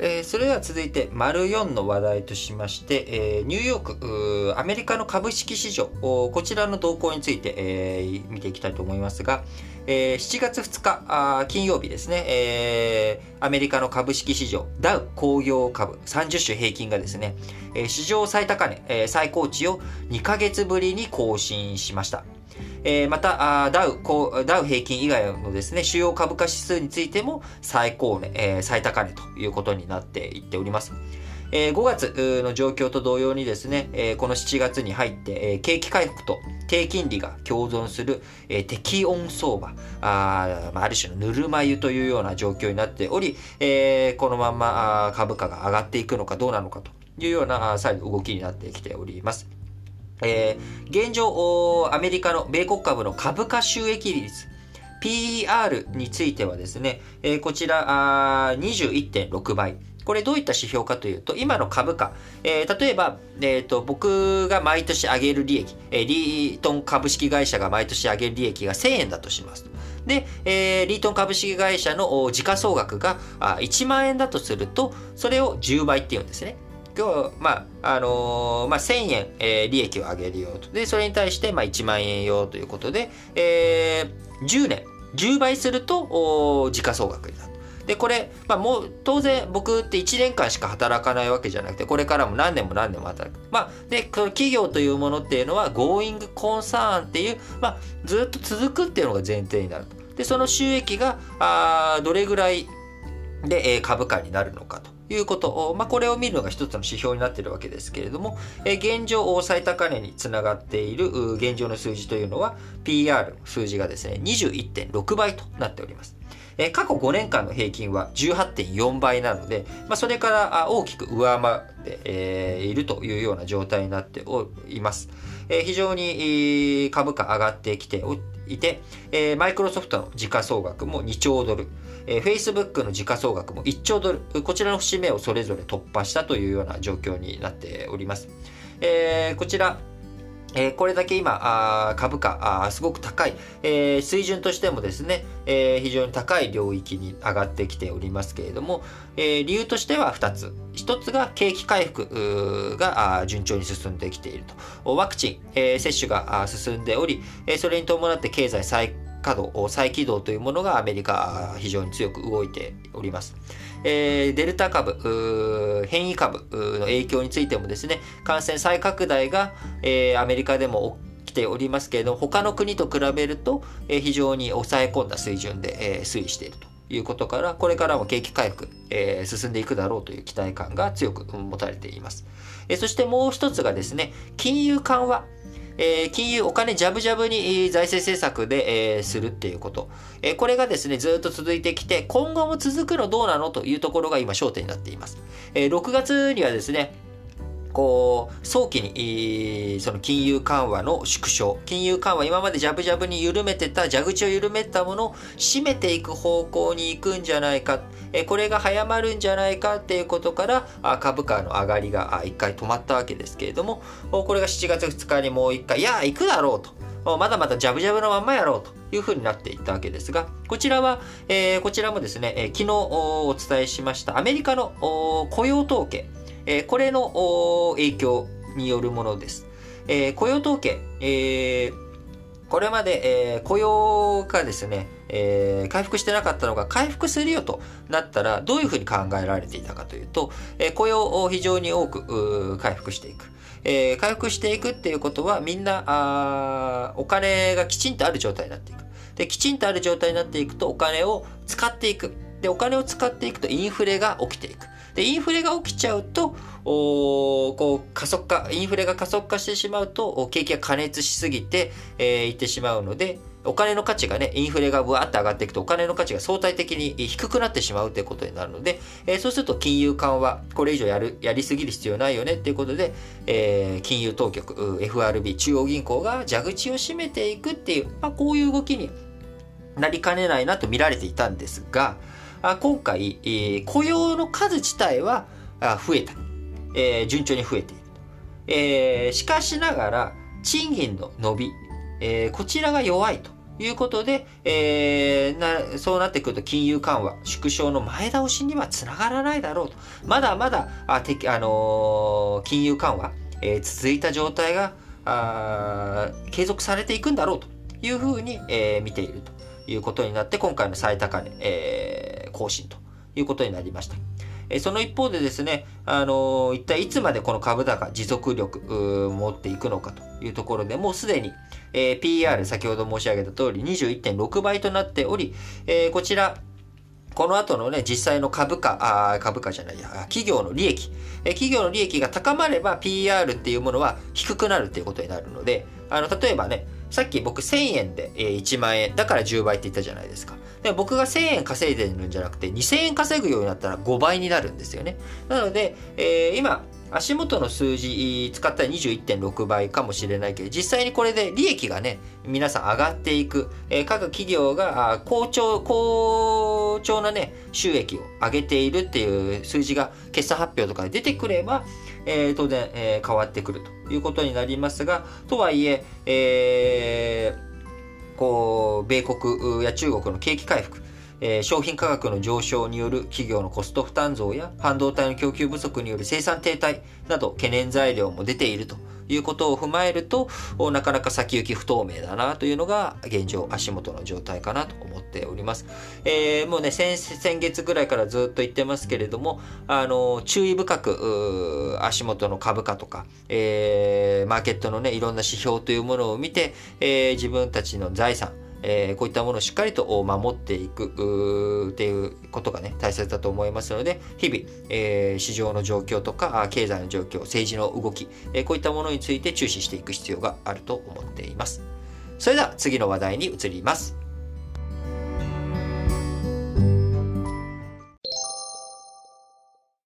えー、それでは続いて、丸4の話題としまして、えー、ニューヨーク、アメリカの株式市場、こちらの動向について、えー、見ていきたいと思いますが、えー、7月2日あ金曜日ですね、えー、アメリカの株式市場、ダウ工業株30種平均がですね、えー、史上最高値、えー、最高値を2ヶ月ぶりに更新しました。えー、またあダウこう、ダウ平均以外のですね、主要株価指数についても最高値、えー、最高値ということになっていっております。えー、5月の状況と同様にですね、えー、この7月に入って、えー、景気回復と低金利が共存する、えー、適温相場、あ,、まあ、ある種のぬるま湯というような状況になっており、えー、このまま株価が上がっていくのかどうなのかというような再度動きになってきております。えー、現状、アメリカの米国株の株価収益率、PER についてはですね、えー、こちら21.6倍。これどういった指標かというと、今の株価、えー、例えば、えーと、僕が毎年上げる利益、えー、リートン株式会社が毎年上げる利益が1000円だとします。で、えー、リートン株式会社の時価総額があ1万円だとすると、それを10倍っていうんですね。今日、まあ、あのー、まあ、1000円、えー、利益を上げるよと。で、それに対して、まあ、1万円よということで、えー、10年、10倍すると、時価総額になる。で、これ、まあもう、当然僕って1年間しか働かないわけじゃなくて、これからも何年も何年も働く。まあ、で、この企業というものっていうのは、Going Concern っていう、まあ、ずっと続くっていうのが前提になる。で、その収益が、あどれぐらいで、え、株価になるのかと。いうこと、まあ、これを見るのが一つの指標になっているわけですけれども、え、現状最高値につながっている現状の数字というのは PR 数字がですね21.6倍となっております。え過去5年間の平均は18.4倍なので、まあ、それから大きく上回って、えいるというような状態になっております。え非常に株価上がってきていて、えマイクロソフトの時価総額も2兆ドル、えー、Facebook の時価総額も1兆ドル、こちらの節目をそれぞれ突破したというような状況になっております。え、こちら、えー、これだけ今、あ株価あすごく高い、えー、水準としてもですね、えー、非常に高い領域に上がってきておりますけれども、え理由としては2つ。1つが景気回復が順調に進んできていると。ワクチン、え接種が進んでおり、えそれに伴って経済再稼働、再起動というものがアメリカ非常に強く動いております。えー、デルタ株、変異株の影響についてもですね、感染再拡大が、えー、アメリカでも起きておりますけれども、他の国と比べると、えー、非常に抑え込んだ水準で、えー、推移しているということから、これからも景気回復、えー、進んでいくだろうという期待感が強く持たれています。えー、そしてもう一つがですね、金融緩和。えー、金融、お金ジャブジャブに財政政策で、えー、するっていうこと。えー、これがですね、ずっと続いてきて、今後も続くのどうなのというところが今焦点になっています。えー、6月にはですね、こう、早期に、その金融緩和の縮小、金融緩和、今までジャブジャブに緩めてた、蛇口を緩めたものを締めていく方向に行くんじゃないか、これが早まるんじゃないかっていうことから、株価の上がりが一回止まったわけですけれども、これが7月2日にもう一回、いや、行くだろうと。まだまだジャブジャブのまんまやろうというふうになっていったわけですが、こちらは、えー、こちらもですね、えー、昨日お伝えしましたアメリカの雇用統計、え、これの影響によるものです。え、雇用統計、え、これまで、え、雇用がですね、えー、回復してなかったのが回復するよとなったらどういうふうに考えられていたかというと、えー、雇用を非常に多く回復していく。えー、回復していくっていうことはみんなあお金がきちんとある状態になっていく。で、きちんとある状態になっていくとお金を使っていく。で、お金を使っていくとインフレが起きていく。で、インフレが起きちゃうと、おこう加速化、インフレが加速化してしまうと、景気が過熱しすぎて、えー、いってしまうので、お金の価値がね、インフレがぶわって上がっていくと、お金の価値が相対的に低くなってしまうということになるので、えー、そうすると金融緩和、これ以上やる、やりすぎる必要ないよねっていうことで、えー、金融当局、FRB、中央銀行が蛇口を閉めていくっていう、まあ、こういう動きになりかねないなと見られていたんですが、今回、え雇用の数自体は増えた。えー、順調に増えているえー、しかしながら、賃金の伸び、えー、こちらが弱いということで、えー、なそうなってくると金融緩和、縮小の前倒しにはつながらないだろうと。まだまだ、あ、てあのー、金融緩和、えー、続いた状態があ継続されていくんだろうというふうに、えー、見ているということになって、今回の最高値、えー、更新ということになりました。えその一方でですね、あの、一体いつまでこの株高持続力持っていくのかというところでもうすでに、えー、PR 先ほど申し上げた通り21.6倍となっており、えー、こちらこの後のね、実際の株価、あ株価じゃないや、企業の利益、え企業の利益が高まれば PR っていうものは低くなるっていうことになるので、あの、例えばね、さっき僕1000円で1万円、だから10倍って言ったじゃないですか。で僕が1000円稼いでるんじゃなくて2000円稼ぐようになったら5倍になるんですよね。なので、えー、今、足元の数字使ったら21.6倍かもしれないけど、実際にこれで利益がね、皆さん上がっていく、えー、各企業が好調、好調なね、収益を上げているっていう数字が決算発表とかで出てくれば、えー、当然、えー、変わってくるということになりますが、とはいえ、えー、こう、米国や中国の景気回復、えー、商品価格の上昇による企業のコスト負担増や半導体の供給不足による生産停滞など懸念材料も出ているということを踏まえるとなかなか先行き不透明だなというのが現状足元の状態かなと思っております。えー、もうね先先月ぐらいからずっと言ってますけれどもあの注意深く足元の株価とか、えー、マーケットのねいろんな指標というものを見て、えー、自分たちの財産えー、こういったものをしっかりと守っていくっていうことがね、大切だと思いますので、日々、えー、市場の状況とか、経済の状況、政治の動き、えー、こういったものについて注視していく必要があると思っています。それでは次の話題に移ります。